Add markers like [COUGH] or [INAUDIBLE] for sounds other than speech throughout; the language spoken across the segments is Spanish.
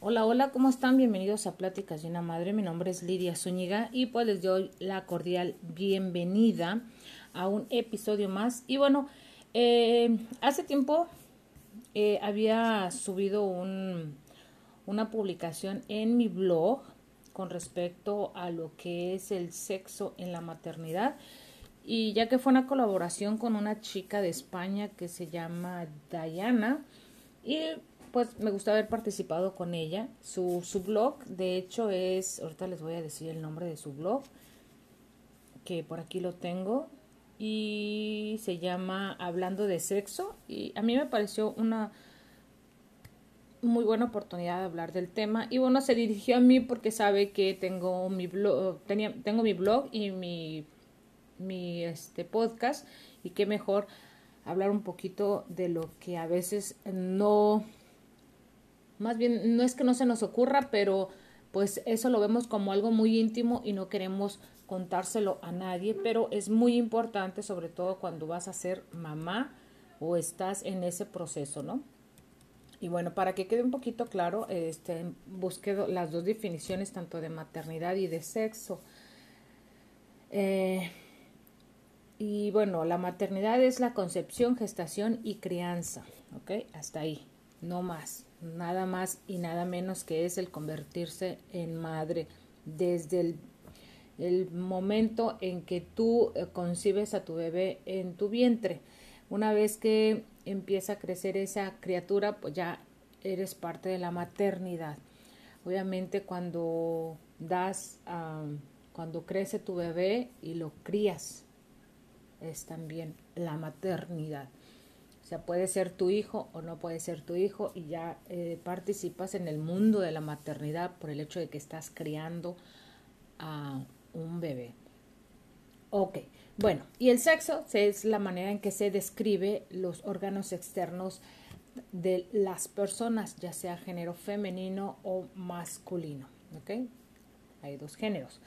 Hola, hola, ¿cómo están? Bienvenidos a Pláticas de una Madre. Mi nombre es Lidia Zúñiga y pues les doy la cordial bienvenida a un episodio más. Y bueno, eh, hace tiempo eh, había subido un, una publicación en mi blog con respecto a lo que es el sexo en la maternidad. Y ya que fue una colaboración con una chica de España que se llama Diana. Y pues me gusta haber participado con ella. Su, su blog, de hecho, es, ahorita les voy a decir el nombre de su blog, que por aquí lo tengo, y se llama Hablando de Sexo. Y a mí me pareció una muy buena oportunidad de hablar del tema. Y bueno, se dirigió a mí porque sabe que tengo mi blog, tenía, tengo mi blog y mi, mi este, podcast. Y qué mejor hablar un poquito de lo que a veces no más bien, no es que no se nos ocurra, pero pues eso lo vemos como algo muy íntimo y no queremos contárselo a nadie, pero es muy importante, sobre todo cuando vas a ser mamá o estás en ese proceso, ¿no? Y bueno, para que quede un poquito claro, este, busqué las dos definiciones, tanto de maternidad y de sexo. Eh, y bueno, la maternidad es la concepción, gestación y crianza, ¿ok? Hasta ahí, no más nada más y nada menos que es el convertirse en madre desde el, momento en que tú eh, concibes a tu bebé en tu vientre. Una vez que empieza a crecer esa criatura, pues ya eres parte de la maternidad. Obviamente cuando das, cuando crece tu bebé y lo crías, es también la maternidad. O sea, puede ser tu hijo o no puede ser tu hijo y ya eh, participas en el mundo de la maternidad por el hecho de que estás criando a un bebé. Ok, bueno, y el sexo es la manera en que se describe los órganos externos de las personas, ya sea género femenino o masculino. Ok, hay dos géneros.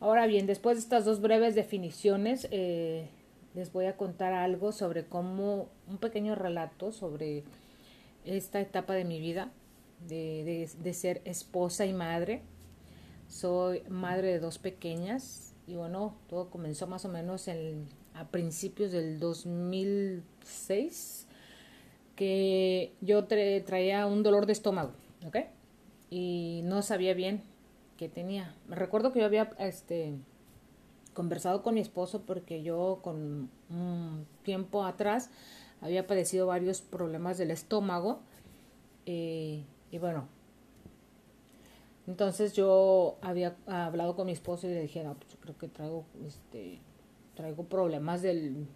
Ahora bien, después de estas dos breves definiciones, eh, les voy a contar algo sobre cómo, un pequeño relato sobre esta etapa de mi vida, de, de, ser esposa y madre. Soy madre de dos pequeñas y bueno, todo comenzó más o menos en, a principios del 2006, que yo traía un dolor de estómago, ¿ok? Y no sabía bien qué tenía. Me recuerdo que yo había, este, conversado con mi esposo porque yo con un tiempo atrás había padecido varios problemas del estómago eh, y bueno entonces yo había hablado con mi esposo y le dije no pues yo creo que traigo este traigo problemas del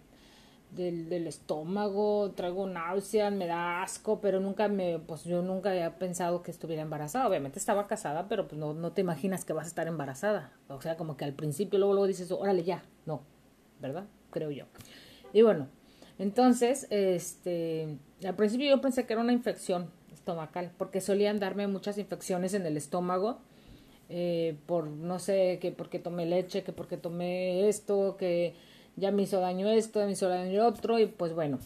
del, del, estómago, traigo náuseas, me da asco, pero nunca me, pues yo nunca había pensado que estuviera embarazada. Obviamente estaba casada, pero pues no, no te imaginas que vas a estar embarazada. O sea, como que al principio luego, luego dices, órale ya, no, ¿verdad? Creo yo. Y bueno, entonces, este, al principio yo pensé que era una infección estomacal, porque solían darme muchas infecciones en el estómago. Eh, por no sé, que porque tomé leche, que porque tomé esto, que ya me hizo daño esto, me hizo daño otro y pues bueno.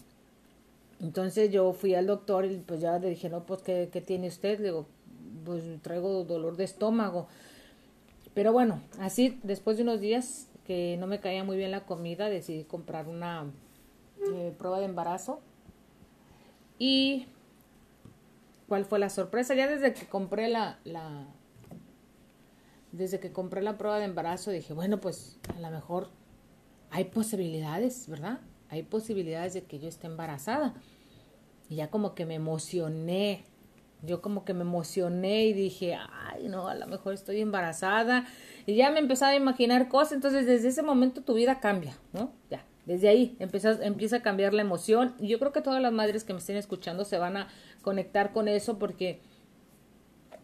Entonces yo fui al doctor y pues ya le dije, no, pues ¿qué, qué tiene usted? Le digo, pues traigo dolor de estómago. Pero bueno, así después de unos días que no me caía muy bien la comida, decidí comprar una eh, prueba de embarazo. Y cuál fue la sorpresa, ya desde que compré la, la desde que compré la prueba de embarazo dije, bueno, pues a lo mejor hay posibilidades, ¿verdad? Hay posibilidades de que yo esté embarazada. Y ya como que me emocioné. Yo como que me emocioné y dije, ay, no, a lo mejor estoy embarazada. Y ya me empezaba a imaginar cosas. Entonces, desde ese momento tu vida cambia, ¿no? Ya, desde ahí empieza, empieza a cambiar la emoción. Y yo creo que todas las madres que me estén escuchando se van a conectar con eso porque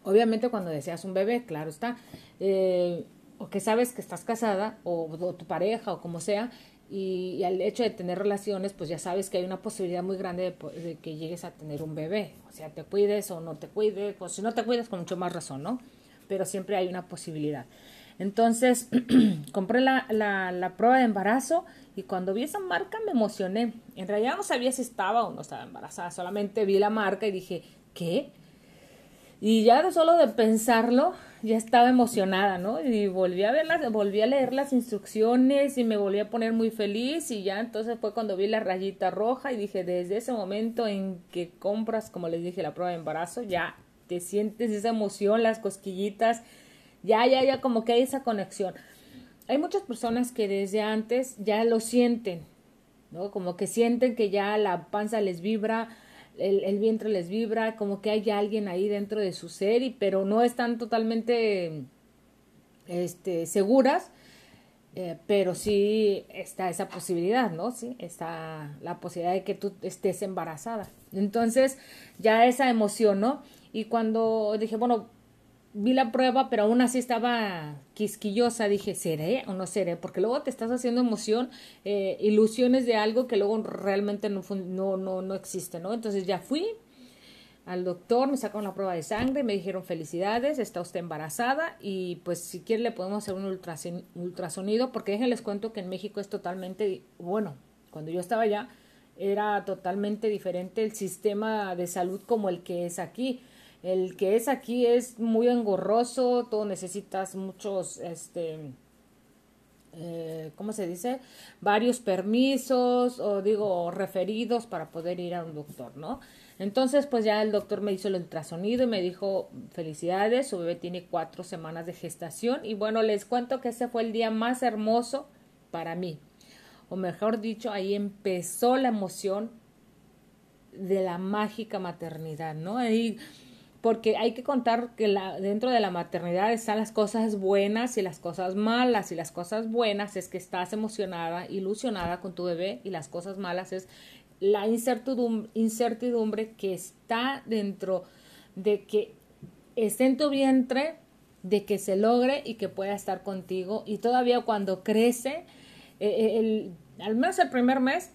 obviamente cuando deseas un bebé, claro está, eh, o que sabes que estás casada o, tu pareja o como sea y, al hecho de tener relaciones pues ya sabes que hay una posibilidad muy grande de, que llegues a tener un bebé. O sea te cuides o no te cuides pues si no te cuidas con mucho más razón no pero siempre hay una posibilidad Entonces [CLEARS THROAT] compré la, la, prueba de embarazo y cuando vi esa marca me emocioné. En realidad no sabía si estaba o no estaba embarazada, solamente vi la marca y dije, ¿qué? Y ya solo de pensarlo, ya estaba emocionada, ¿no? Y volví a verlas, volví a leer las instrucciones y me volví a poner muy feliz y ya entonces fue cuando vi la rayita roja y dije, desde ese momento en que compras, como les dije, la prueba de embarazo, ya te sientes esa emoción, las cosquillitas, ya, ya, ya como que hay esa conexión. Hay muchas personas que desde antes ya lo sienten, ¿no? Como que sienten que ya la panza les vibra, el, vientre les vibra, como que hay alguien ahí dentro de su ser, y, pero no están totalmente este, seguras, eh, pero sí está esa posibilidad, ¿no? Sí, está la posibilidad de que tú estés embarazada. Entonces, ya esa emoción, ¿no? Y cuando dije, bueno, vi la prueba, pero aún así estaba quisquillosa. Dije, ¿seré o no seré? Porque luego te estás haciendo emoción, eh, ilusiones de algo que luego realmente no, no, no, no existe, ¿no? Entonces ya fui al doctor, me sacaron la prueba de sangre, me dijeron felicidades, está usted embarazada y pues si quiere le podemos hacer un ultrasonido, porque déjenles cuento que en México es totalmente, bueno, cuando yo estaba allá era totalmente diferente el sistema de salud como el que es aquí el que es aquí es muy engorroso, tú necesitas muchos, este, eh, ¿cómo se dice? Varios permisos o digo referidos para poder ir a un doctor, ¿no? Entonces, pues ya el doctor me hizo el ultrasonido y me dijo, felicidades, su bebé tiene cuatro semanas de gestación y bueno, les cuento que ese fue el día más hermoso para mí. O mejor dicho, ahí empezó la emoción de la mágica maternidad, ¿no? Ahí porque hay que contar que la, dentro de la maternidad están las cosas buenas y las cosas malas, y las cosas buenas es que estás emocionada, ilusionada con tu bebé, y las cosas malas es la incertidumbre, que está dentro de que esté en tu vientre, de que se logre y que pueda estar contigo, y todavía cuando crece, eh, eh, el, al menos el primer mes,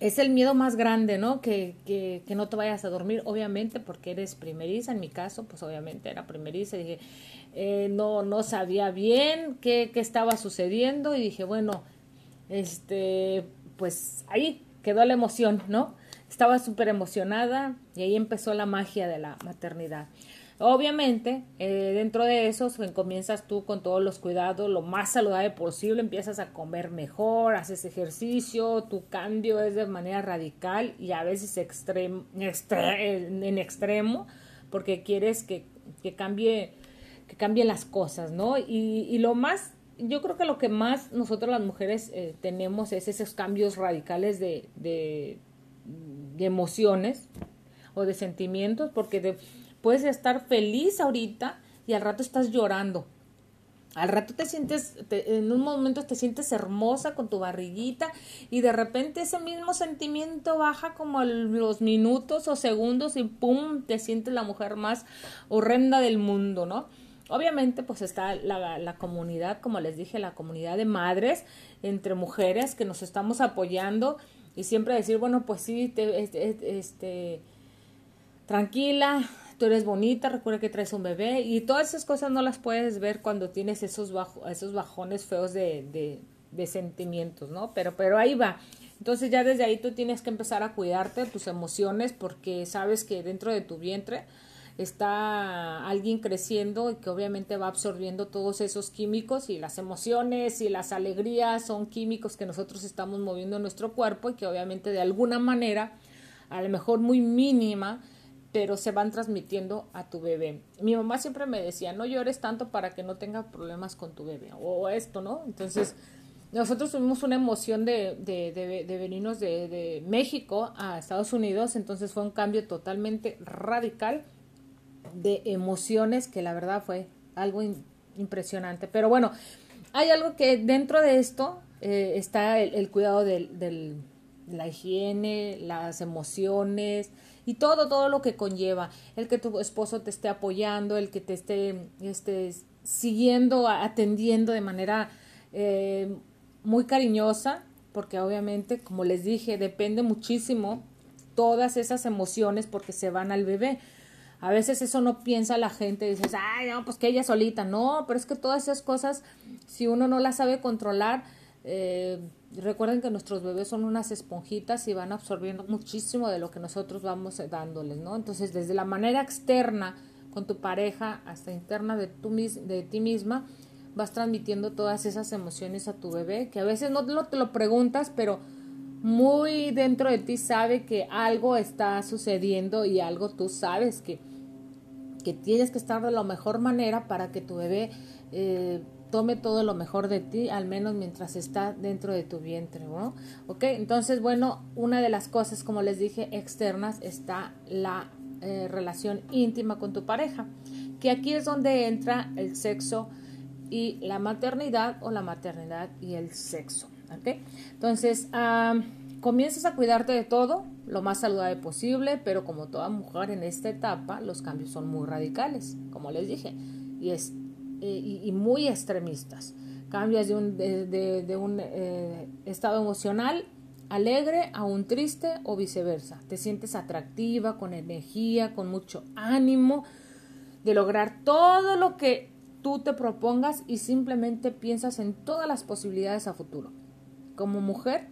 es el miedo más grande, ¿no? Que, que, que, no te vayas a dormir, obviamente, porque eres primeriza. En mi caso, pues obviamente era primeriza. Dije, eh, no, no sabía bien qué, qué estaba sucediendo y dije, bueno, este, pues ahí quedó la emoción, ¿no? Estaba súper emocionada y ahí empezó la magia de la maternidad. Obviamente, eh, dentro de eso comienzas tú con todos los cuidados, lo más saludable posible, empiezas a comer mejor, haces ejercicio, tu cambio es de manera radical y a veces en extremo, porque quieres que, que cambie que cambien las cosas, ¿no? Y, y, lo más, yo creo que lo que más nosotros las mujeres eh, tenemos es esos cambios radicales de, de, de emociones o de sentimientos, porque de, Puedes estar feliz ahorita y al rato estás llorando. Al rato te sientes, en un momento te sientes hermosa con tu barriguita y de repente ese mismo sentimiento baja como los minutos o segundos y ¡pum! te sientes la mujer más horrenda del mundo, ¿no? Obviamente pues está la, la comunidad, como les dije, la comunidad de madres entre mujeres que nos estamos apoyando y siempre decir, bueno, pues sí, te, este, este tranquila, tú eres bonita, recuerda que traes un bebé y todas esas cosas no las puedes ver cuando tienes esos, bajo, esos bajones feos de, de, de sentimientos, ¿no? Pero, pero ahí va. Entonces ya desde ahí tú tienes que empezar a cuidarte tus emociones porque sabes que dentro de tu vientre está alguien creciendo y que obviamente va absorbiendo todos esos químicos y las emociones y las alegrías son químicos que nosotros estamos moviendo en nuestro cuerpo y que obviamente de alguna manera, a lo mejor muy mínima, pero se van transmitiendo a tu bebé. Mi mamá siempre me decía, no llores tanto para que no tenga problemas con tu bebé, o esto, ¿no? Entonces, nosotros tuvimos una emoción de, de, de, de venirnos de, de, México a Estados Unidos, entonces fue un cambio totalmente radical de emociones que la verdad fue algo impresionante. Pero bueno, hay algo que dentro de esto eh, está el, el cuidado del, del, de la higiene, las emociones, y todo, todo lo que conlleva, el que tu esposo te esté apoyando, el que te esté, esté siguiendo, atendiendo de manera eh, muy cariñosa, porque obviamente, como les dije, depende muchísimo todas esas emociones porque se van al bebé. A veces eso no piensa la gente, dices, ay, no, pues que ella solita. No, pero es que todas esas cosas, si uno no las sabe controlar, eh, recuerden que nuestros bebés son unas esponjitas y van absorbiendo muchísimo de lo que nosotros vamos dándoles, ¿no? Entonces, desde la manera externa con tu pareja hasta interna de, de ti misma, vas transmitiendo todas esas emociones a tu bebé, que a veces no te lo preguntas, pero muy dentro de ti sabe que algo está sucediendo y algo tú sabes que, que tienes que estar de la mejor manera para que tu bebé eh, tome todo lo mejor de ti, al menos mientras está dentro de tu vientre, ¿no? Ok, entonces, bueno, una de las cosas, como les dije, externas está la eh, relación íntima con tu pareja, que aquí es donde entra el sexo y la maternidad o la maternidad y el sexo. ¿ok? Entonces, comienzas a cuidarte de todo lo más saludable posible, pero como toda mujer en esta etapa, los cambios son muy radicales, como les dije, y, es, y, muy extremistas. Cambias de un, de, un eh, estado emocional alegre a un triste o viceversa. Te sientes atractiva, con energía, con mucho ánimo de lograr todo lo que tú te propongas y simplemente piensas en todas las posibilidades a futuro. Como mujer,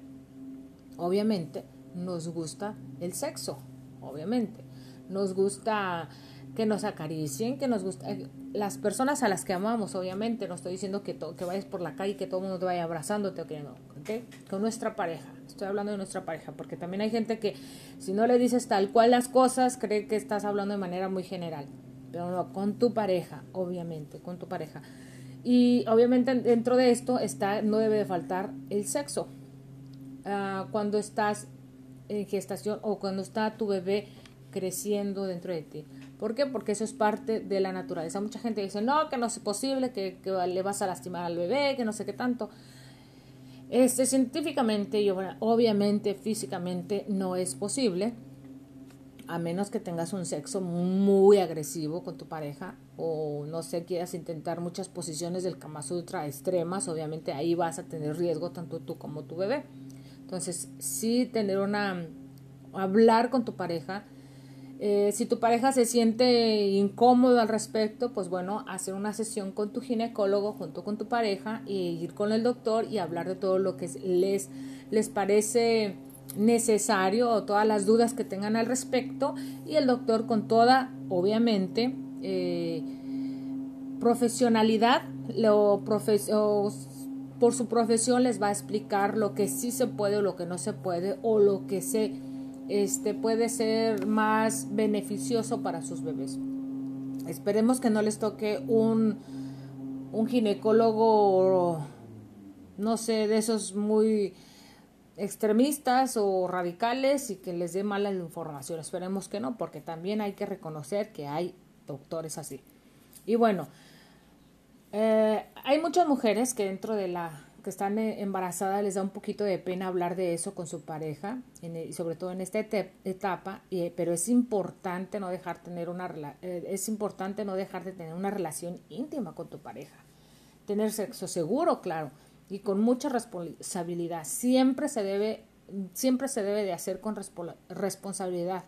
obviamente, nos gusta el sexo, obviamente. Nos gusta que nos acaricien, que nos gusta eh, las personas a las que amamos, obviamente, no estoy diciendo que, que vayas por la calle y que todo el mundo te vaya abrazándote o que no, ¿ok? Con nuestra pareja, estoy hablando de nuestra pareja, porque también hay gente que si no le dices tal cual las cosas, cree que estás hablando de manera muy general, pero no, con tu pareja, obviamente, con tu pareja. Y obviamente dentro de esto está, no debe de faltar el sexo. Ah, cuando estás en gestación o cuando está tu bebé creciendo dentro de ti. ¿Por qué? Porque eso es parte de la naturaleza. Mucha gente dice, no, que no es posible, que, le vas a lastimar al bebé, que no sé qué tanto. Este, científicamente y obviamente físicamente no es posible a menos que tengas un sexo muy agresivo con tu pareja o no sé, quieras intentar muchas posiciones del Kama Sutra extremas, obviamente ahí vas a tener riesgo tanto tú como tu bebé. Entonces, sí tener una, hablar con tu pareja. Eh, si tu pareja se siente incómodo al respecto, pues bueno, hacer una sesión con tu ginecólogo junto con tu pareja y ir con el doctor y hablar de todo lo que les, les parece necesario o todas las dudas que tengan al respecto. Y el doctor con toda, obviamente, eh, profesionalidad, lo por su profesión les va a explicar lo que sí se puede o lo que no se puede o lo que se este, puede ser más beneficioso para sus bebés. Esperemos que no les toque un, un ginecólogo, no sé, de esos muy extremistas o radicales y que les dé mala información. Esperemos que no, porque también hay que reconocer que hay doctores así. Y bueno, eh, hay muchas mujeres que dentro de la que están eh, embarazadas les da un poquito de pena hablar de eso con su pareja, y sobre todo en esta etapa, pero es importante no dejar tener una eh, es importante no dejar de tener una relación íntima con tu pareja, tener sexo seguro, claro, y con mucha responsabilidad. Siempre se debe, siempre se debe de hacer con responsabilidad.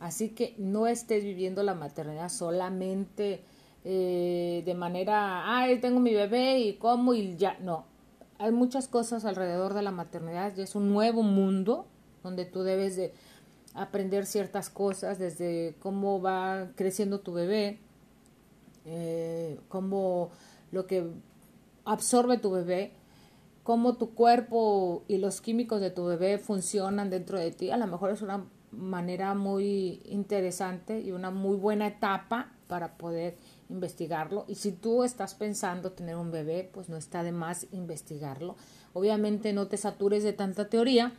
Así que no estés viviendo la maternidad solamente eh, de manera, ay, tengo mi bebé y como y ya. No, hay muchas cosas alrededor de la maternidad y es un nuevo mundo donde tú debes de aprender ciertas cosas desde cómo va creciendo tu bebé, eh, cómo lo que absorbe tu bebé, cómo tu cuerpo y los químicos de tu bebé funcionan dentro de ti. A lo mejor es una manera muy interesante y una muy buena etapa para poder investigarlo. Y si tú estás pensando tener un bebé, pues no está de más investigarlo. Obviamente no te satures de tanta teoría,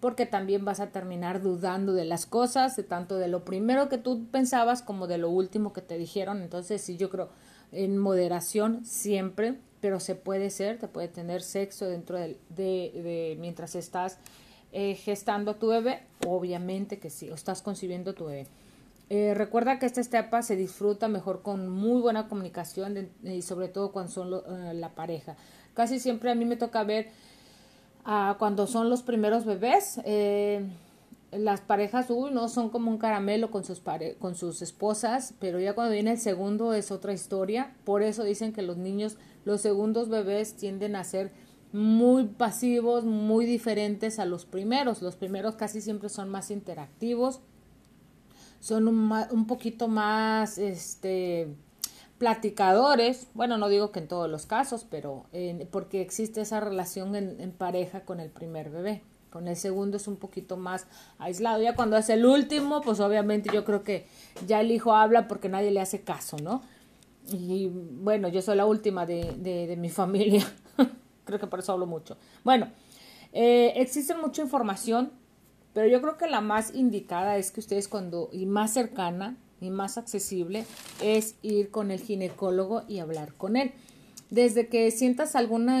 porque también vas a terminar dudando de las cosas, de tanto de lo primero que tú pensabas como de lo último que te dijeron. Entonces, sí, yo creo en moderación siempre pero se puede ser, te puede tener sexo dentro de, de, mientras estás eh, gestando a tu bebé, obviamente que sí, o estás concibiendo tu bebé. Eh, recuerda que esta etapa se disfruta mejor con muy buena comunicación y sobre todo cuando son eh, la pareja. Casi siempre a mí me toca ver cuando son los primeros bebés. las parejas, uy, no son como un caramelo con sus, con sus esposas, pero ya cuando viene el segundo es otra historia. Por eso dicen que los niños, los segundos bebés tienden a ser muy pasivos, muy diferentes a los primeros. Los primeros casi siempre son más interactivos, son un, un poquito más, este, platicadores, bueno, no digo que en todos los casos, pero porque existe esa relación en, en, pareja con el primer bebé. Con el segundo es un poquito más aislado. Ya cuando es el último, pues obviamente yo creo que ya el hijo habla porque nadie le hace caso, ¿no? Y bueno, yo soy la última de, de, de mi [LAUGHS] familia. creo que por eso hablo mucho. Bueno, eh, existe mucha información, pero yo creo que la más indicada es que ustedes cuando, y más cercana, y más accesible es ir con el ginecólogo y hablar con él. Desde que sientas alguna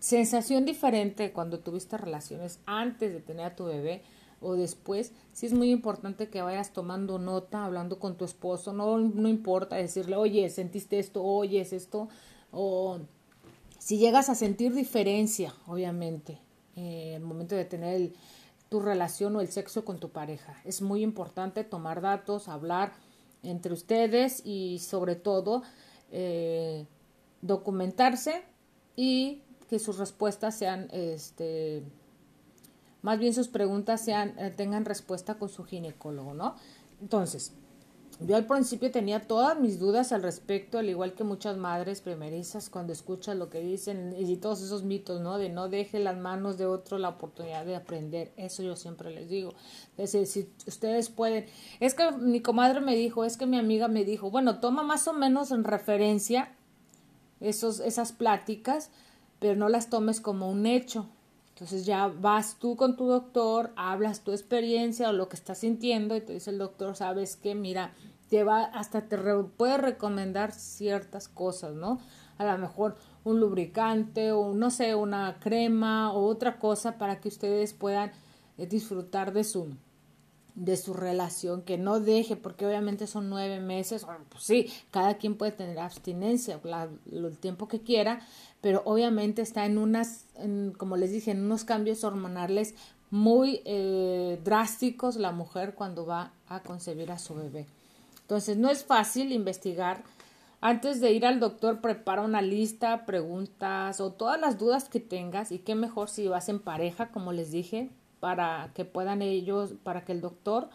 sensación diferente cuando tuviste relaciones antes de tener a tu bebé o después, sí es muy importante que vayas tomando nota, hablando con tu esposo, no, no importa decirle, oye, sentiste esto, oye, es esto, o si llegas a sentir diferencia, obviamente, eh, el momento de tener el, tu relación o el sexo con tu pareja. Es muy importante tomar datos, hablar entre ustedes y sobre todo eh, documentarse y que sus respuestas sean, este, más bien sus preguntas sean, eh, tengan respuesta con su ginecólogo, ¿no? Entonces, yo al principio tenía todas mis dudas al respecto, al igual que muchas madres primerizas cuando escuchan lo que dicen y todos esos mitos, ¿no? De no deje las manos de otro la oportunidad de aprender. Eso yo siempre les digo. Es decir, si ustedes pueden. Es que mi comadre me dijo, es que mi amiga me dijo, bueno, toma más o menos en referencia esos, esas pláticas, pero no las tomes como un hecho. Entonces ya vas tú con tu doctor, hablas tu experiencia o lo que estás sintiendo y te dice el doctor, sabes que mira, te va, hasta te puede recomendar ciertas cosas, ¿no? A lo mejor un lubricante o no sé, una crema o otra cosa para que ustedes puedan eh, disfrutar de su de su relación, que no deje, porque obviamente son nueve meses, pues sí, cada quien puede tener abstinencia, el tiempo que quiera, pero obviamente está en unas, como les dije, en unos cambios hormonales muy eh, drásticos la mujer cuando va a concebir a su bebé. Entonces, no es fácil investigar. Antes de ir al doctor, prepara una lista, preguntas o todas las dudas que tengas y qué mejor si vas en pareja, como les dije, para que puedan ellos, para que el doctor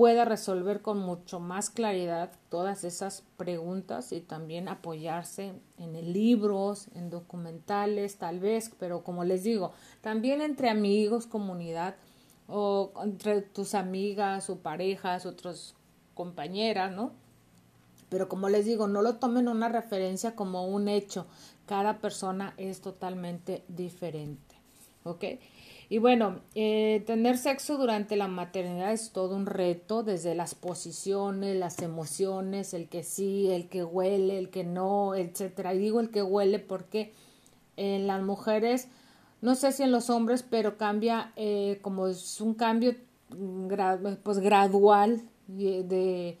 pueda resolver con mucho más claridad todas esas preguntas y también apoyarse en libros, en documentales, tal vez, pero como les digo, también entre amigos, comunidad o entre tus amigas o parejas, otras compañeras, ¿no? Pero como les digo, no lo tomen una referencia como un hecho. Cada persona es totalmente diferente. ¿Ok? Y bueno, eh, tener sexo durante la maternidad es todo un reto, desde las posiciones, las emociones, el que sí, el que huele, el que no, etcétera. Y digo el que huele porque en las mujeres, no sé si en los hombres, pero cambia eh, como es un cambio pues gradual de, de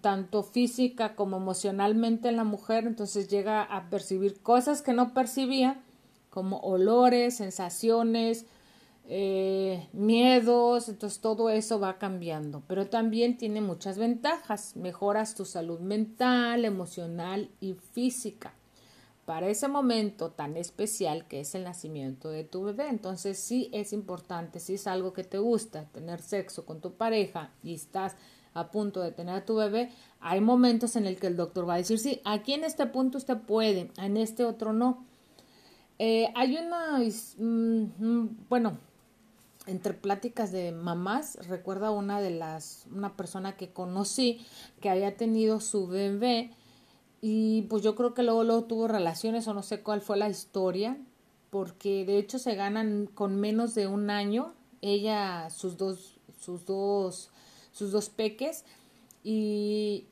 tanto física como emocionalmente en la mujer, entonces llega a percibir cosas que no percibía, como olores, sensaciones, eh, miedos, entonces todo eso va cambiando, pero también tiene muchas ventajas, mejoras tu salud mental, emocional y física para ese momento tan especial que es el nacimiento de tu bebé. Entonces sí es importante, si es algo que te gusta, tener sexo con tu pareja y estás a punto de tener a tu bebé, hay momentos en el que el doctor va a decir, sí, aquí en este punto usted puede, en este otro no. Eh, hay una, mm, mm, bueno, entre pláticas de mamás, recuerda una de las, una persona que conocí que había tenido su bebé y pues yo creo que luego, luego tuvo relaciones o no sé cuál fue la historia, porque de hecho se ganan con menos de un año, ella, sus dos, sus dos, sus dos peques y,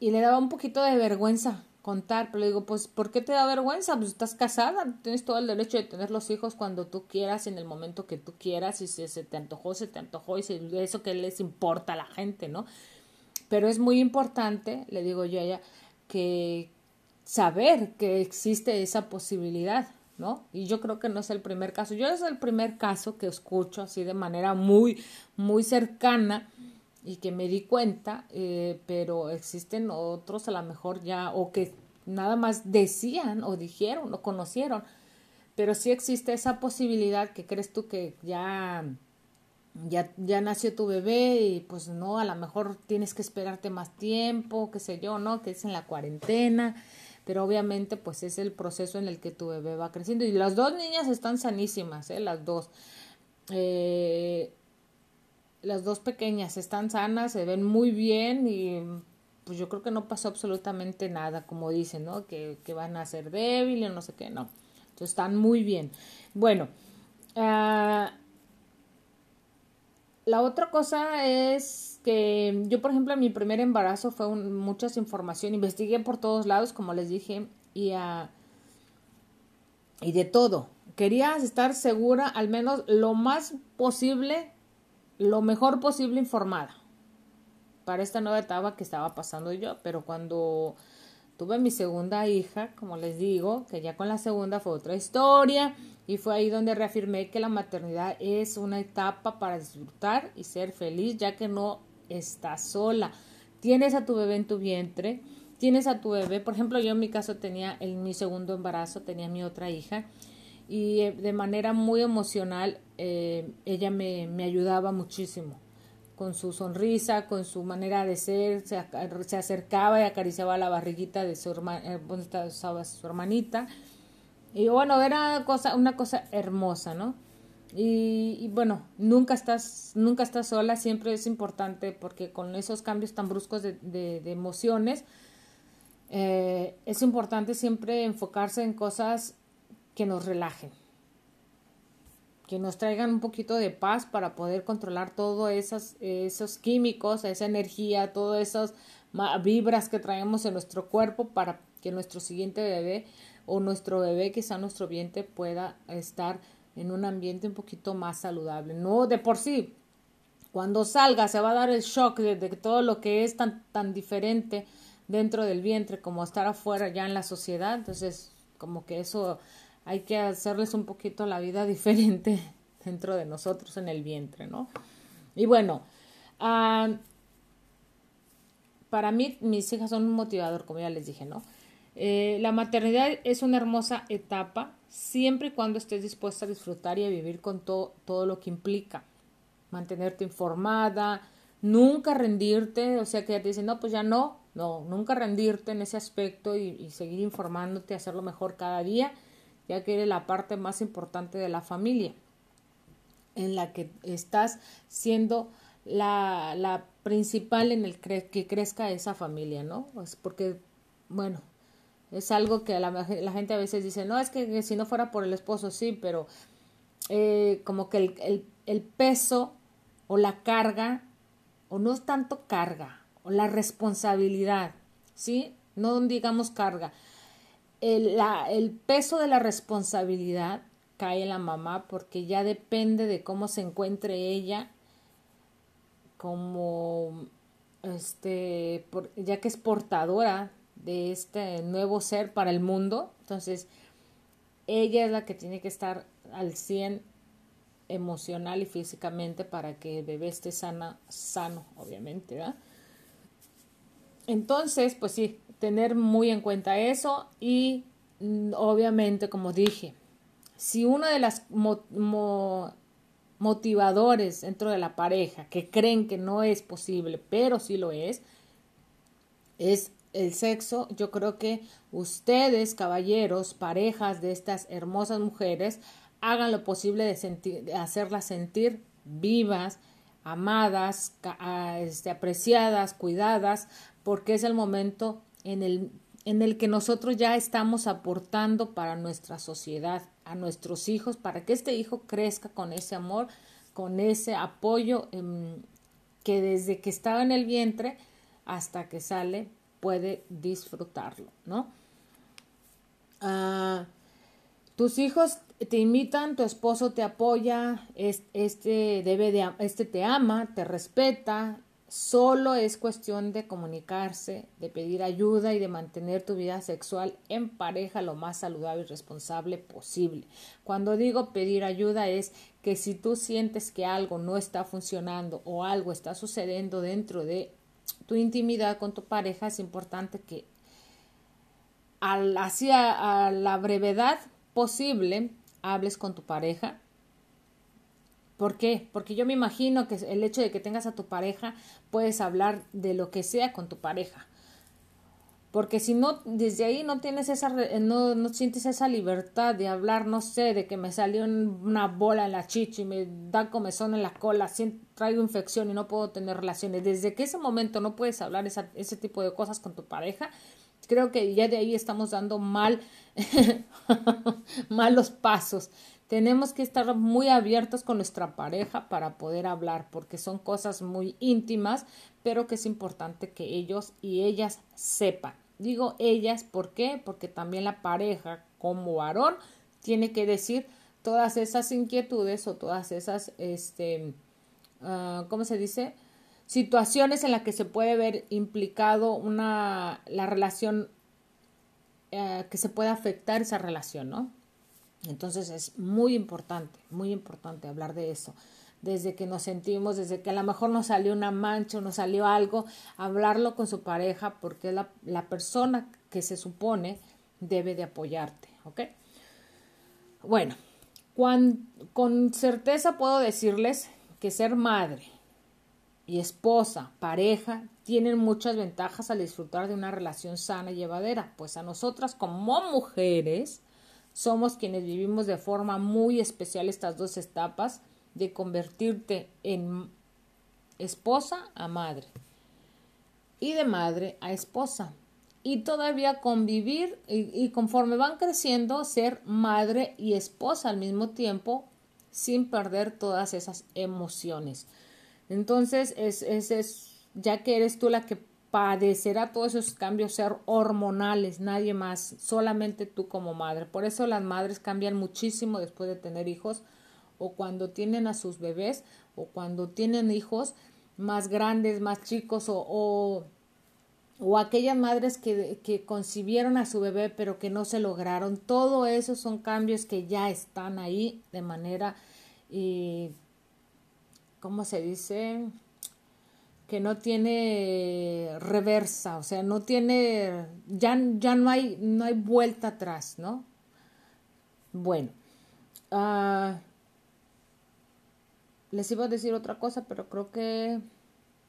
y le daba un poquito de vergüenza contar, pero le digo, pues, ¿por qué te da vergüenza? Pues estás casada, tienes todo el derecho de tener los hijos cuando tú quieras, en el momento que tú quieras, y si se te antojó, se te antojó, y eso que les importa a la gente, ¿no? Pero es muy importante, le digo yo a ella, que saber que existe esa posibilidad, ¿no? Y yo creo que no es el primer caso. Yo es el primer caso que escucho así de manera muy, muy cercana y que me di cuenta, eh, pero existen otros a lo mejor ya, o que nada más decían o dijeron o conocieron, pero sí existe esa posibilidad que crees tú que ya ya, ya nació tu bebé y pues no, a lo mejor tienes que esperarte más tiempo, qué sé yo, ¿no? Que es en la cuarentena, pero obviamente pues es el proceso en el que tu bebé va creciendo y las dos niñas están sanísimas, ¿eh? Las dos. Eh, las dos pequeñas están sanas, se ven muy bien y pues yo creo que no pasó absolutamente nada, como dicen, ¿no? Que, que van a ser débiles, no sé qué, no. Entonces están muy bien. Bueno, uh, la otra cosa es que yo, por ejemplo, en mi primer embarazo fue un, muchas información, investigué por todos lados, como les dije, y, uh, y de todo. Quería estar segura, al menos lo más posible, lo mejor posible informada para esta nueva etapa que estaba pasando yo, pero cuando tuve mi segunda hija, como les digo, que ya con la segunda fue otra historia, y fue ahí donde reafirmé que la maternidad es una etapa para disfrutar y ser feliz, ya que no estás sola. Tienes a tu bebé en tu vientre, tienes a tu bebé, por ejemplo, yo en mi caso tenía en mi segundo embarazo, tenía mi otra hija, y eh, de manera muy emocional eh, ella me, me ayudaba muchísimo con su sonrisa, con su manera de ser, se, se acercaba y acariciaba la barriguita de su, hermana, eh, su hermanita. Y bueno, era cosa, una cosa hermosa, ¿no? Y, bueno, nunca estás, nunca estás sola, siempre es importante porque con esos cambios tan bruscos de, de, emociones, eh, es importante siempre enfocarse en cosas que nos relajen que nos traigan un poquito de paz para poder controlar todos esos, esos químicos, esa energía, todas esas vibras que traemos en nuestro cuerpo para que nuestro siguiente bebé o nuestro bebé en nuestro vientre pueda estar en un ambiente un poquito más saludable. No de por sí. Cuando salga se va a dar el shock de, de todo lo que es tan, tan diferente dentro del vientre como estar afuera ya en la sociedad. Entonces, como que eso hay que hacerles un poquito la vida [LAUGHS] diferente dentro de nosotros en el vientre, ¿no? Y bueno, ah, para mí mis hijas son un motivador, como ya les dije, ¿no? Eh, la maternidad es una hermosa etapa siempre y cuando estés dispuesta a disfrutar y a vivir con todo, todo lo que implica. Mantenerte informada, nunca rendirte, o sea que ya te dicen, no, pues ya no, no, nunca rendirte en ese aspecto y, y seguir informándote, hacerlo mejor cada día ya que eres la parte más importante de la familia, en la que estás siendo la, la principal en el que crezca esa familia, ¿no? Es porque, bueno, es algo que la, la, gente a veces dice, no, es que, si no fuera por el esposo, sí, pero eh, como que el, el peso o la carga, o no es tanto carga, o la responsabilidad, ¿sí? No digamos carga, el, la, el peso de la responsabilidad cae en la mamá porque ya depende de cómo se encuentre ella como este ya que es portadora de este nuevo ser para el mundo. Entonces ella es la que tiene que estar al 100 emocional y físicamente para que el bebé esté sana, sano obviamente entonces pues sí tener muy en cuenta eso y mm, obviamente, como dije, si uno de las motivadores dentro de la pareja que creen que no es posible, pero sí lo es, es el sexo, yo creo que ustedes, caballeros, parejas de estas hermosas mujeres, hagan lo posible de, sentir, de hacerlas sentir vivas, amadas, este, apreciadas, cuidadas, porque es el momento en el, en el que nosotros ya estamos aportando para nuestra sociedad, a nuestros hijos, para que este hijo crezca con ese amor, con ese apoyo em, que desde que estaba en el vientre hasta que sale puede disfrutarlo, ¿no? Ah, tus hijos te imitan, tu esposo te apoya, este, debe de, este te ama, te respeta, Solo es cuestión de comunicarse, de pedir ayuda y de mantener tu vida sexual en pareja lo más saludable y responsable posible. Cuando digo pedir ayuda es que si tú sientes que algo no está funcionando o algo está sucediendo dentro de tu intimidad con tu pareja, es importante que al, hacia a la brevedad posible hables con tu pareja ¿Por qué? Porque yo me imagino que el hecho de que tengas a tu pareja, puedes hablar de lo que sea con tu pareja. Porque si no, desde ahí no tienes esa, no, no sientes esa libertad de hablar, no sé, de que me salió una bola en la chicha y me da comezón en la cola, traigo infección y no puedo tener relaciones. Desde que ese momento no puedes hablar ese tipo de cosas con tu pareja, creo que ya de ahí estamos dando mal, [LAUGHS] malos pasos. Tenemos que estar muy abiertos con nuestra pareja para poder hablar, porque son cosas muy íntimas, pero que es importante que ellos y ellas sepan. Digo ellas, ¿por qué? Porque también la pareja como varón tiene que decir todas esas inquietudes o todas esas, este, uh, ¿cómo se dice? Situaciones en las que se puede ver implicado una, la relación, uh, que se puede afectar esa relación, ¿no? Entonces es muy importante, muy importante hablar de eso. Desde que nos sentimos, desde que a lo mejor nos salió una mancha o nos salió algo, hablarlo con su pareja porque la, la persona que se supone debe de apoyarte, ¿ok? Bueno, con certeza puedo decirles que ser madre y esposa, pareja, tienen muchas ventajas al disfrutar de una relación sana y llevadera, pues a nosotras como mujeres somos quienes vivimos de forma muy especial estas dos etapas de convertirte en esposa a madre y de madre a esposa y todavía convivir y, conforme van creciendo ser madre y esposa al mismo tiempo sin perder todas esas emociones. Entonces es, es, es ya que eres tú la que padecerá todos esos cambios ser hormonales, nadie más, solamente tú como madre. Por eso las madres cambian muchísimo después de tener hijos o cuando tienen a sus bebés o cuando tienen hijos más grandes, más chicos o, o, o aquellas madres que, que, concibieron a su bebé pero que no se lograron. Todo eso son cambios que ya están ahí de manera, y, ¿cómo se dice? Que no tiene reversa, o sea, no tiene, ya, ya no, hay, no hay vuelta atrás, ¿no? Bueno, uh, les iba a decir otra cosa, pero creo que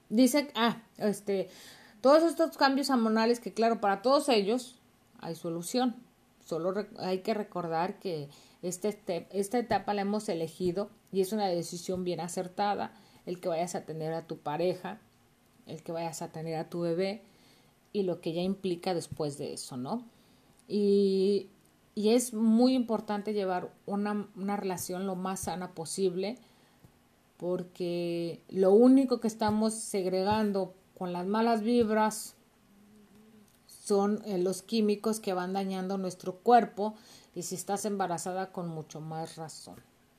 dice, ah, este, todos estos cambios hormonales que claro, para todos ellos hay solución, solo hay que recordar que este, esta etapa la hemos elegido y es una decisión bien acertada el que vayas a tener a tu pareja, el que vayas a tener a tu bebé y lo que ya implica después de eso, ¿no? Y, y es muy importante llevar una, una relación lo más sana posible porque lo único que estamos segregando con las malas vibras son eh, los químicos que van dañando nuestro cuerpo y si estás embarazada con mucho más razón,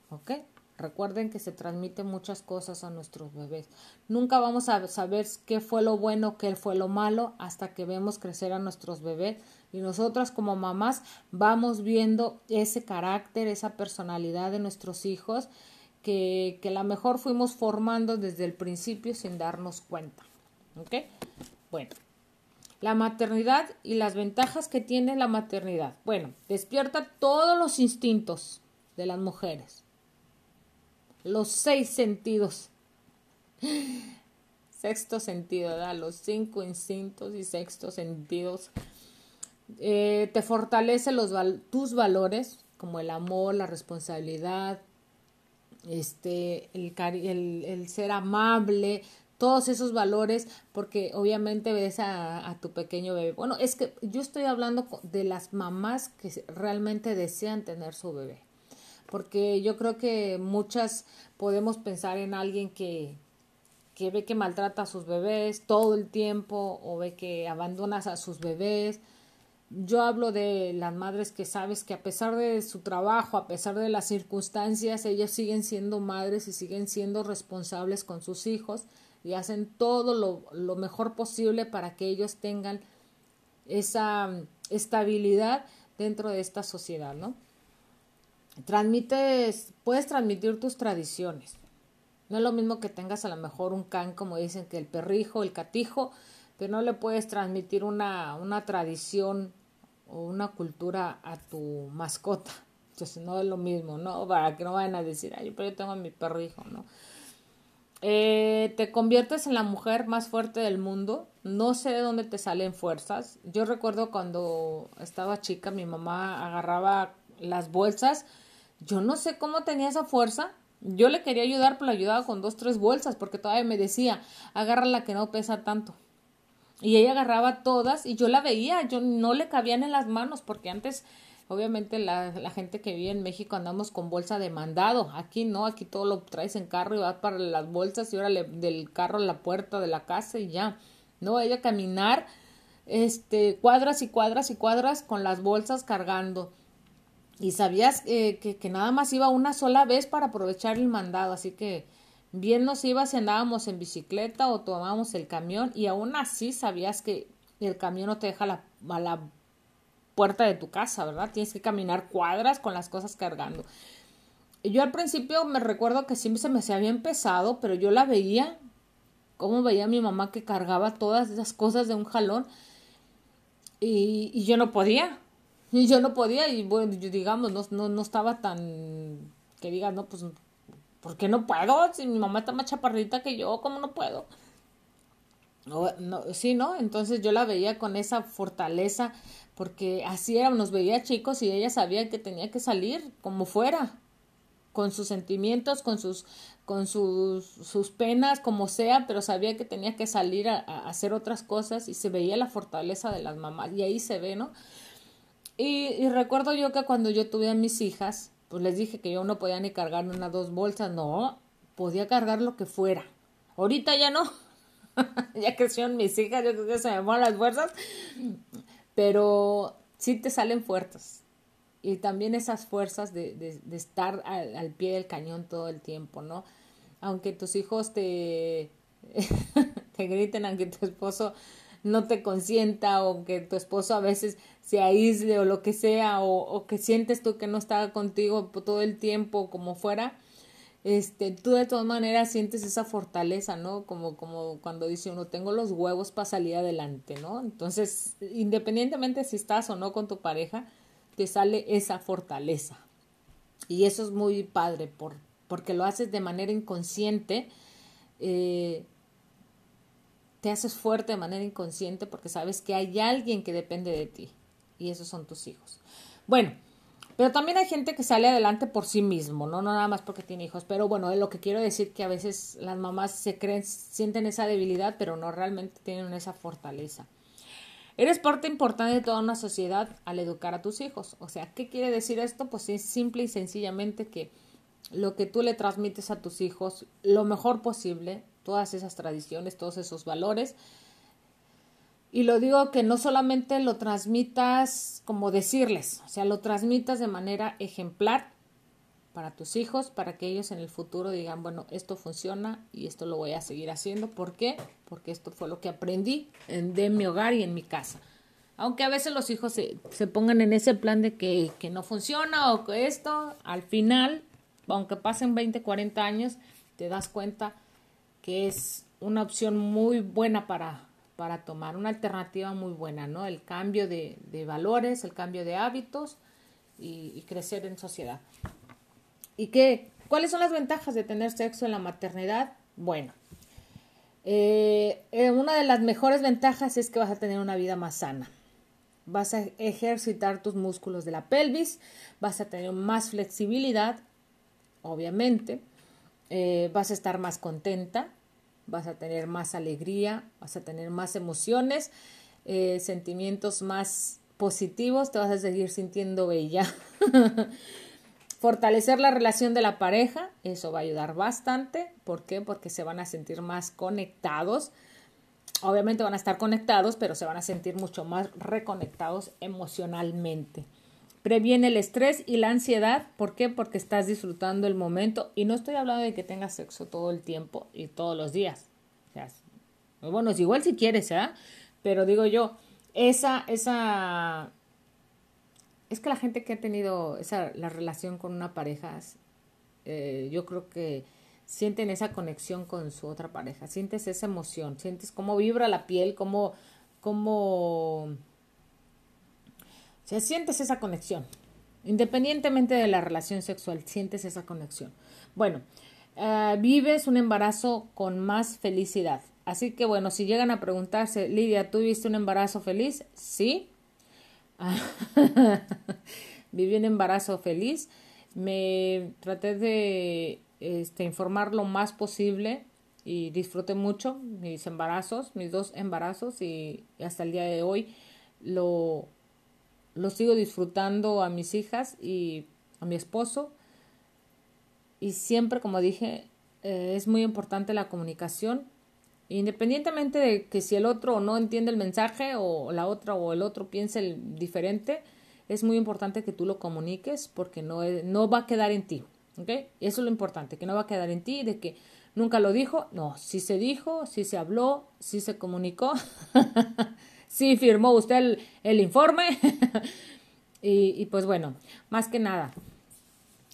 ¿ok? Recuerden que se transmiten muchas cosas a nuestros bebés. Nunca vamos a saber qué fue lo bueno, qué fue lo malo, hasta que vemos crecer a nuestros bebés. Y nosotras como mamás vamos viendo ese carácter, esa personalidad de nuestros hijos, que, que la mejor fuimos formando desde el principio sin darnos cuenta. ¿Ok? Bueno, la maternidad y las ventajas que tiene la maternidad. Bueno, despierta todos los instintos de las mujeres los seis sentidos. [GASPS] Sexto sentido, ¿verdad? Los cinco instintos y sexto sentidos. Eh, te fortalece los tus valores, como el amor, la responsabilidad, este, el, el, el, ser amable, todos esos valores, porque obviamente ves a, a, tu pequeño bebé. Bueno, es que yo estoy hablando de las mamás que realmente desean tener su bebé porque yo creo que muchas podemos pensar en alguien que, que ve que maltrata a sus bebés todo el tiempo o ve que abandona a sus bebés. Yo hablo de las madres que sabes que a pesar de su trabajo, a pesar de las circunstancias, ellas siguen siendo madres y siguen siendo responsables con sus hijos y hacen todo lo, lo mejor posible para que ellos tengan esa estabilidad dentro de esta sociedad, ¿no? Transmites, puedes transmitir tus tradiciones. No es lo mismo que tengas a lo mejor un can, como dicen, que el perrijo, el catijo, pero no le puedes transmitir una, una tradición o una cultura a tu mascota. Entonces no es lo mismo, ¿no? Para que no vayan a decir, ay, pero yo tengo a mi perrijo, ¿no? Eh, te conviertes en la mujer más fuerte del mundo. No sé de dónde te salen fuerzas. Yo recuerdo cuando estaba chica, mi mamá agarraba las bolsas. Yo no sé cómo tenía esa fuerza. Yo le quería ayudar, pero le ayudaba con dos, tres bolsas, porque todavía me decía, agarra la que no pesa tanto. Y ella agarraba todas y yo la veía, yo no le cabían en las manos, porque antes Obviamente la, la, gente que vive en México andamos con bolsa de mandado. Aquí no, aquí todo lo traes en carro y vas para las bolsas y ahora del carro a la puerta de la casa y ya. No, ella caminar este cuadras y cuadras y cuadras con las bolsas cargando. Y sabías eh, que, que nada más iba una sola vez para aprovechar el mandado, así que bien nos iba si andábamos en bicicleta o tomábamos el camión y aún así sabías que el camión no te deja la, a la puerta de tu casa, ¿verdad? Tienes que caminar cuadras con las cosas cargando. Yo al principio me recuerdo que siempre se me hacía bien pesado, pero yo la veía, como veía a mi mamá que cargaba todas esas cosas de un jalón y, y yo no podía. Y yo no podía y bueno, yo digamos, no, no, no estaba tan, que diga, no, pues, ¿por qué no puedo? Si mi mamá está más chaparrita que yo, ¿cómo no puedo? No, no, sí, ¿no? Entonces yo la veía con esa fortaleza, porque así era, nos veía chicos y ella sabía que tenía que salir como fuera, con sus sentimientos, con sus, con sus, sus penas, como sea, pero sabía que tenía que salir a, a, hacer otras cosas y se veía la fortaleza de las mamás y ahí se ve, ¿no? Y, y recuerdo yo que cuando yo tuve a mis hijas, pues les dije que yo no podía ni cargar una dos bolsas, no, podía cargar lo que fuera. Ahorita ya no. [LAUGHS] ya crecieron mis hijas, yo creo que se me van las fuerzas, pero sí te salen fuerzas. Y también esas fuerzas de, de, estar al, al, pie del cañón todo el tiempo, ¿no? Aunque tus hijos te, [LAUGHS] te griten, aunque tu esposo no te consienta o que tu esposo a veces se aísle o lo que sea o, o que sientes tú que no está contigo todo el tiempo como fuera, este, tú de todas maneras sientes esa fortaleza, ¿no? Como, como cuando dice uno, tengo los huevos para salir adelante, ¿no? Entonces, independientemente si estás o no con tu pareja, te sale esa fortaleza. Y eso es muy padre, por, porque lo haces de manera inconsciente, eh, te haces fuerte de manera inconsciente porque sabes que hay alguien que depende de ti, y esos son tus hijos. Bueno, pero también hay gente que sale adelante por sí mismo, ¿no? Nada más porque tiene hijos. Pero bueno, lo que quiero decir que a veces las mamás se creen, sienten esa debilidad, pero no realmente tienen esa fortaleza. Eres parte importante de toda una sociedad al educar a tus hijos. O sea, ¿qué quiere decir esto? Pues es simple y sencillamente que lo que tú le transmites a tus hijos, lo mejor posible, todas esas tradiciones, todos esos valores, y lo digo que no solamente lo transmitas como decirles, o sea, lo transmitas de manera ejemplar para tus hijos, para que ellos en el futuro digan, bueno, esto funciona y esto lo voy a seguir haciendo. ¿Por qué? Porque esto fue lo que aprendí en, de mi hogar y en mi casa. Aunque a veces los hijos se, se pongan en ese plan de que, que no funciona o que esto, al final, aunque pasen 20, 40 años, te das cuenta que es una opción muy buena para, para tomar una alternativa muy buena, ¿no? El cambio de, valores, el cambio de hábitos y, y, crecer en sociedad. ¿Y qué? ¿Cuáles son las ventajas de tener sexo en la maternidad? Bueno, eh, eh, una de las mejores ventajas es que vas a tener una vida más sana. Vas a ejercitar tus músculos de la pelvis, vas a tener más flexibilidad, obviamente, eh, vas a estar más contenta, vas a tener más alegría, vas a tener más emociones, eh, sentimientos más positivos, te vas a seguir sintiendo bella. [LAUGHS] Fortalecer la relación de la pareja, eso va a ayudar bastante. ¿Por qué? Porque se van a sentir más conectados. Obviamente van a estar conectados, pero se van a sentir mucho más reconectados emocionalmente. Previene el estrés y la ansiedad. ¿Por qué? Porque estás disfrutando el momento. Y no estoy hablando de que tengas sexo todo el tiempo y todos los días. bueno, es igual si quieres, ¿eh? Pero digo yo, esa, esa, es que la gente que ha tenido esa, la relación con una pareja, eh, yo creo que sienten esa conexión con su otra pareja, sientes esa emoción, sientes cómo vibra la piel, cómo, cómo, se sientes esa conexión. Independientemente de la relación sexual, sientes esa conexión. Bueno, eh, vives un embarazo con más felicidad. Así que bueno, si llegan a preguntarse, Lidia, ¿tú un embarazo feliz? Sí. [LAUGHS] Viví un embarazo feliz. Me traté de este, informar lo más posible y disfruté mucho mis embarazos, mis dos embarazos y hasta el día de hoy lo, lo sigo disfrutando a mis hijas y a mi esposo. Y siempre, como dije, eh, es muy importante la comunicación Independientemente de que si el otro no entiende el mensaje o la otra o el otro piense diferente, es muy importante que tú lo comuniques porque no, no va a quedar en ti. ¿ok? Eso es lo importante, que no va a quedar en ti, de que nunca lo dijo. No, si se dijo, si se habló, si se comunicó, [LAUGHS] si firmó usted el, el informe. [LAUGHS] y, y pues bueno, más que nada.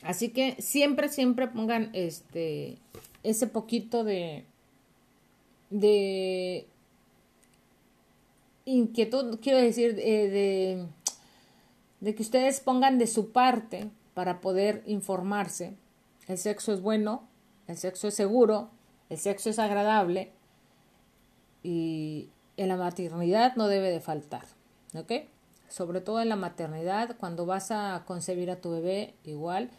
Así que siempre, siempre pongan este ese poquito de, de inquietud, quiero decir, eh, de, de que ustedes pongan de su parte para poder informarse. El sexo es bueno, el sexo es seguro, el sexo es agradable y en la maternidad no debe de faltar, ¿ok? Sobre todo en la maternidad, cuando vas a concebir a tu bebé, igual,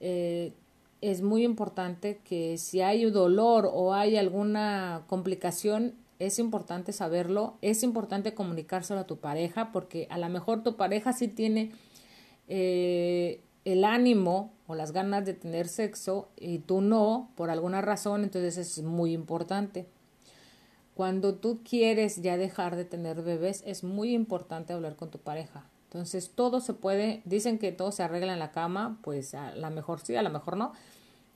eh, es muy importante que si hay dolor o hay alguna complicación, es importante saberlo, es importante comunicárselo a tu pareja porque a lo mejor tu pareja sí tiene eh, el ánimo o las ganas de tener sexo y tú no, por alguna razón, entonces es muy importante. Cuando tú quieres ya dejar de tener bebés, es muy importante hablar con tu pareja. Entonces todo se puede, dicen que todo se arregla en la cama, pues a lo mejor sí, a lo mejor no,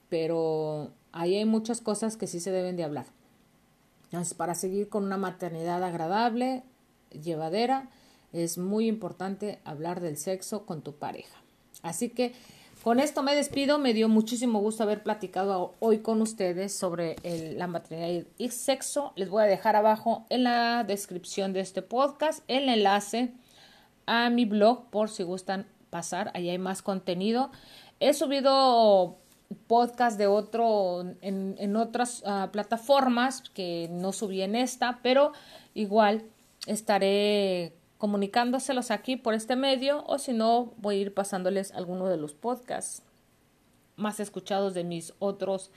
pero ahí hay muchas cosas que sí se deben de hablar. Entonces, para seguir con una maternidad agradable, llevadera, es muy importante hablar del sexo con tu pareja. Así que con esto me despido. Me dio muchísimo gusto haber platicado hoy con ustedes sobre la maternidad y sexo. Les voy a dejar abajo en la descripción de este podcast el enlace a mi blog por si gustan pasar. Ahí hay más contenido. He subido podcast de otro en, en otras ah, plataformas que no subí en esta, pero igual estaré comunicándoselos aquí por este medio o si no voy a ir pasándoles alguno de los podcasts más escuchados de mis otros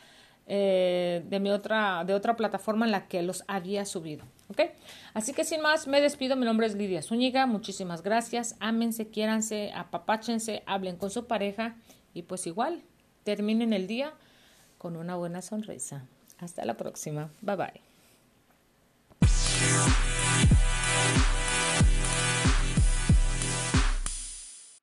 eh, de mi otra de otra plataforma en la que los había subido ¿ok? así que sin más me despido mi nombre es Lidia Zúñiga muchísimas gracias ámense quiéranse apapáchense hablen con su pareja y pues igual terminen el día con una buena sonrisa. Hasta la próxima. Bye bye.